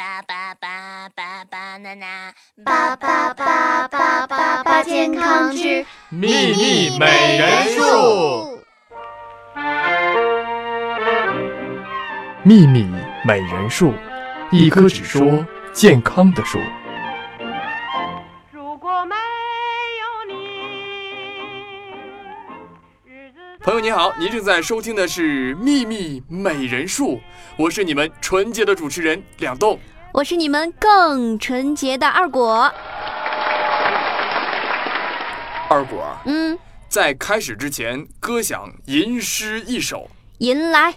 巴巴巴巴巴娜娜，巴巴巴巴巴巴健康之秘密美人树。秘密美人树，一棵只说健康的树。朋友您好，您正在收听的是《秘密美人树》，我是你们纯洁的主持人两栋。我是你们更纯洁的二果。二果，嗯，在开始之前，歌响吟诗一首：吟来。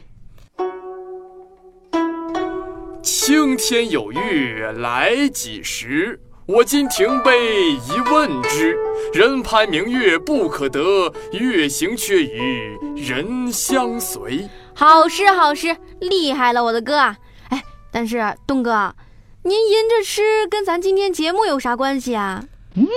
青天有月来几时？我今停杯一问之。人攀明月不可得，月行却与人相随。好诗好诗，厉害了，我的哥啊！哎，但是东哥，您吟这诗跟咱今天节目有啥关系啊？嗯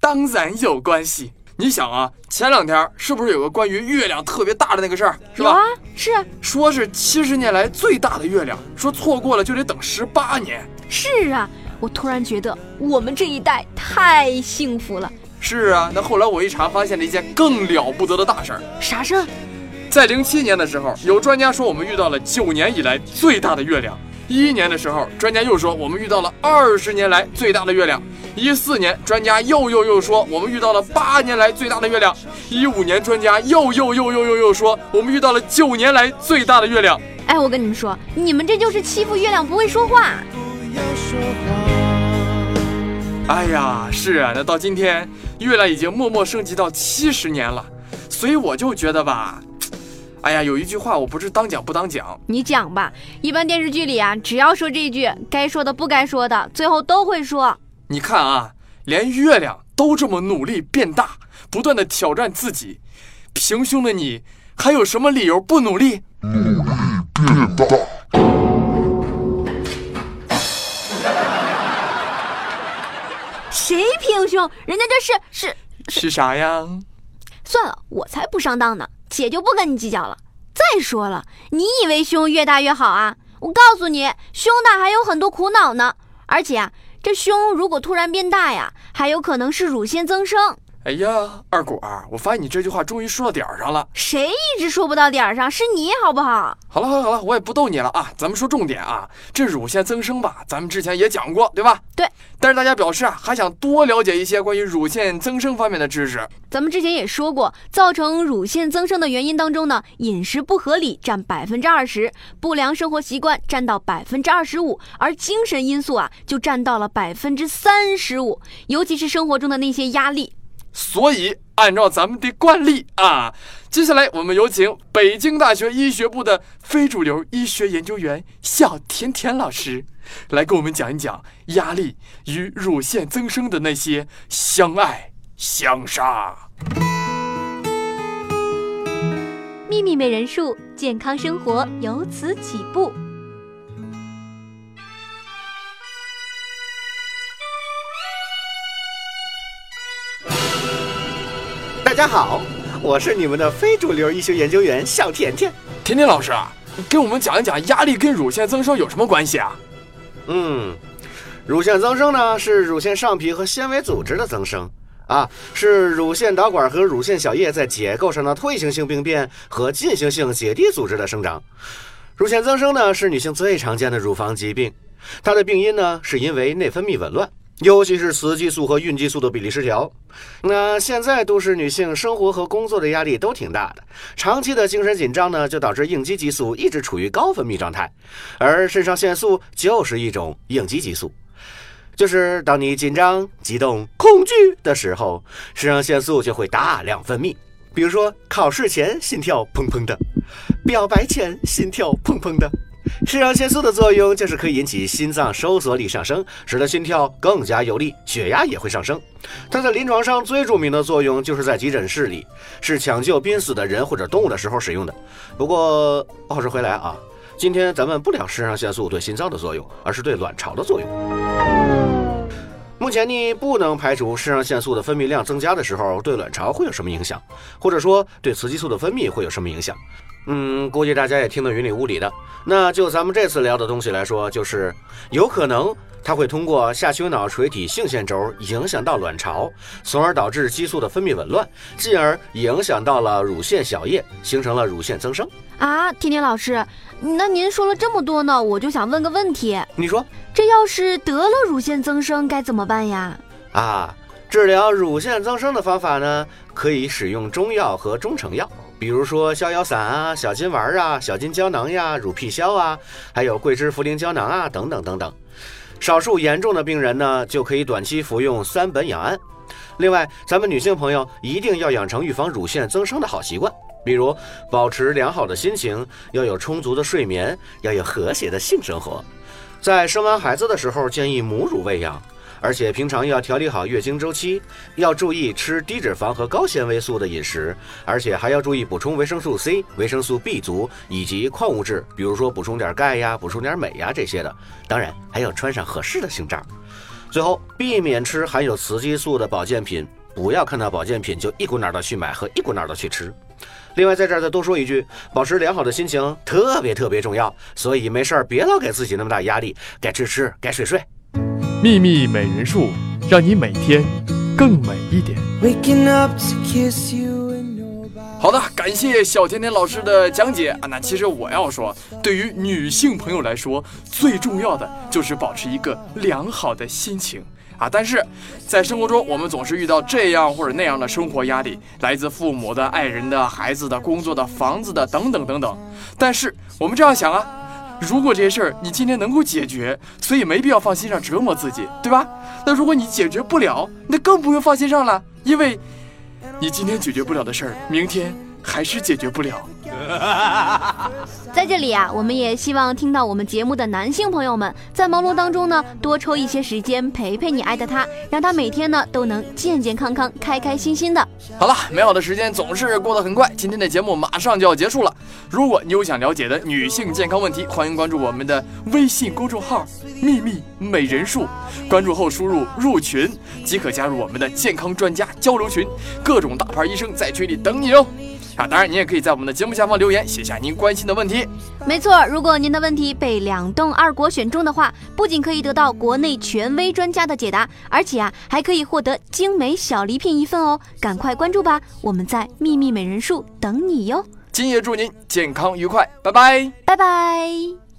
当然有关系。你想啊，前两天是不是有个关于月亮特别大的那个事儿，是吧？有啊，是啊说是七十年来最大的月亮，说错过了就得等十八年。是啊，我突然觉得我们这一代太幸福了。是啊，那后来我一查，发现了一件更了不得的大事儿。啥事儿？在零七年的时候，有专家说我们遇到了九年以来最大的月亮；一一年的时候，专家又说我们遇到了二十年来最大的月亮；一四年，专家又又又说我们遇到了八年来最大的月亮；一五年，专家又又又又又又说我们遇到了九年来最大的月亮。哎，我跟你们说，你们这就是欺负月亮不会说话。哎呀，是啊，那到今天，月亮已经默默升级到七十年了，所以我就觉得吧，哎呀，有一句话我不是当讲不当讲，你讲吧，一般电视剧里啊，只要说这一句，该说的不该说的，最后都会说。你看啊，连月亮都这么努力变大，不断的挑战自己，平胸的你还有什么理由不努力？谁是。啥呀？算了，我才不上当呢，姐就不跟你计较了。再说了，你以为胸越大越好啊？我告诉你，胸大还有很多苦恼呢。而且啊，这胸如果突然变大呀，还有可能是乳腺增生。哎呀，二果儿，我发现你这句话终于说到点儿上了。谁一直说不到点儿上？是你好不好？好了好了好了，我也不逗你了啊，咱们说重点啊。这乳腺增生吧，咱们之前也讲过，对吧？对。但是大家表示啊，还想多了解一些关于乳腺增生方面的知识。咱们之前也说过，造成乳腺增生的原因当中呢，饮食不合理占百分之二十，不良生活习惯占到百分之二十五，而精神因素啊就占到了百分之三十五，尤其是生活中的那些压力。所以，按照咱们的惯例啊，接下来我们有请北京大学医学部的非主流医学研究员小甜甜老师，来给我们讲一讲压力与乳腺增生的那些相爱相杀。秘密美人术，健康生活由此起步。家好，我是你们的非主流医学研究员小甜甜。甜甜老师啊，给我们讲一讲压力跟乳腺增生有什么关系啊？嗯，乳腺增生呢是乳腺上皮和纤维组织的增生啊，是乳腺导管和乳腺小叶在结构上的退行性病变和进行性结缔组织的生长。乳腺增生呢是女性最常见的乳房疾病，它的病因呢是因为内分泌紊乱。尤其是雌激素和孕激素的比例失调。那现在都市女性生活和工作的压力都挺大的，长期的精神紧张呢，就导致应激激素一直处于高分泌状态，而肾上腺素就是一种应激激素。就是当你紧张、激动、恐惧的时候，肾上腺素就会大量分泌。比如说考试前心跳砰砰的，表白前心跳砰砰的。肾上腺素的作用就是可以引起心脏收缩力上升，使得心跳更加有力，血压也会上升。它在临床上最著名的作用就是在急诊室里，是抢救濒死的人或者动物的时候使用的。不过话说回来啊，今天咱们不聊肾上腺素对心脏的作用，而是对卵巢的作用。目前呢，不能排除肾上腺素的分泌量增加的时候对卵巢会有什么影响，或者说对雌激素的分泌会有什么影响。嗯，估计大家也听得云里雾里的。那就咱们这次聊的东西来说，就是有可能它会通过下丘脑垂体性腺轴影响到卵巢，从而导致激素的分泌紊乱，进而影响到了乳腺小叶，形成了乳腺增生。啊，天天老师，那您说了这么多呢，我就想问个问题：你说这要是得了乳腺增生该怎么办呀？啊，治疗乳腺增生的方法呢，可以使用中药和中成药。比如说逍遥散啊、小金丸啊、小金胶囊呀、乳癖消啊，还有桂枝茯苓胶囊啊，等等等等。少数严重的病人呢，就可以短期服用三苯氧胺。另外，咱们女性朋友一定要养成预防乳腺增生的好习惯，比如保持良好的心情，要有充足的睡眠，要有和谐的性生活。在生完孩子的时候，建议母乳喂养。而且平常要调理好月经周期，要注意吃低脂肪和高纤维素的饮食，而且还要注意补充维生素 C、维生素 B 族以及矿物质，比如说补充点钙呀、补充点镁呀这些的。当然还要穿上合适的胸罩。最后，避免吃含有雌激素的保健品，不要看到保健品就一股脑的去买和一股脑的去吃。另外，在这儿再多说一句，保持良好的心情特别特别重要，所以没事儿别老给自己那么大压力，该吃吃，该睡睡。秘密美人术，让你每天更美一点。好的，感谢小甜甜老师的讲解啊。那其实我要说，对于女性朋友来说，最重要的就是保持一个良好的心情啊。但是在生活中，我们总是遇到这样或者那样的生活压力，来自父母的、爱人的、孩子的、工作的、房子的等等等等。但是我们这样想啊。如果这些事儿你今天能够解决，所以没必要放心上折磨自己，对吧？那如果你解决不了，那更不用放心上了，因为，你今天解决不了的事儿，明天还是解决不了。在这里啊，我们也希望听到我们节目的男性朋友们，在忙碌当中呢，多抽一些时间陪陪你爱的他，让他每天呢都能健健康康、开开心心的。好了，美好的时间总是过得很快，今天的节目马上就要结束了。如果你有想了解的女性健康问题，欢迎关注我们的微信公众号“秘密美人术”，关注后输入“入群”即可加入我们的健康专家交流群，各种大牌医生在群里等你哦。啊，当然，您也可以在我们的节目下方留言，写下您关心的问题。没错，如果您的问题被两栋二国选中的话，不仅可以得到国内权威专家的解答，而且啊，还可以获得精美小礼品一份哦！赶快关注吧，我们在秘密美人树等你哟。今夜祝您健康愉快，拜拜，拜拜。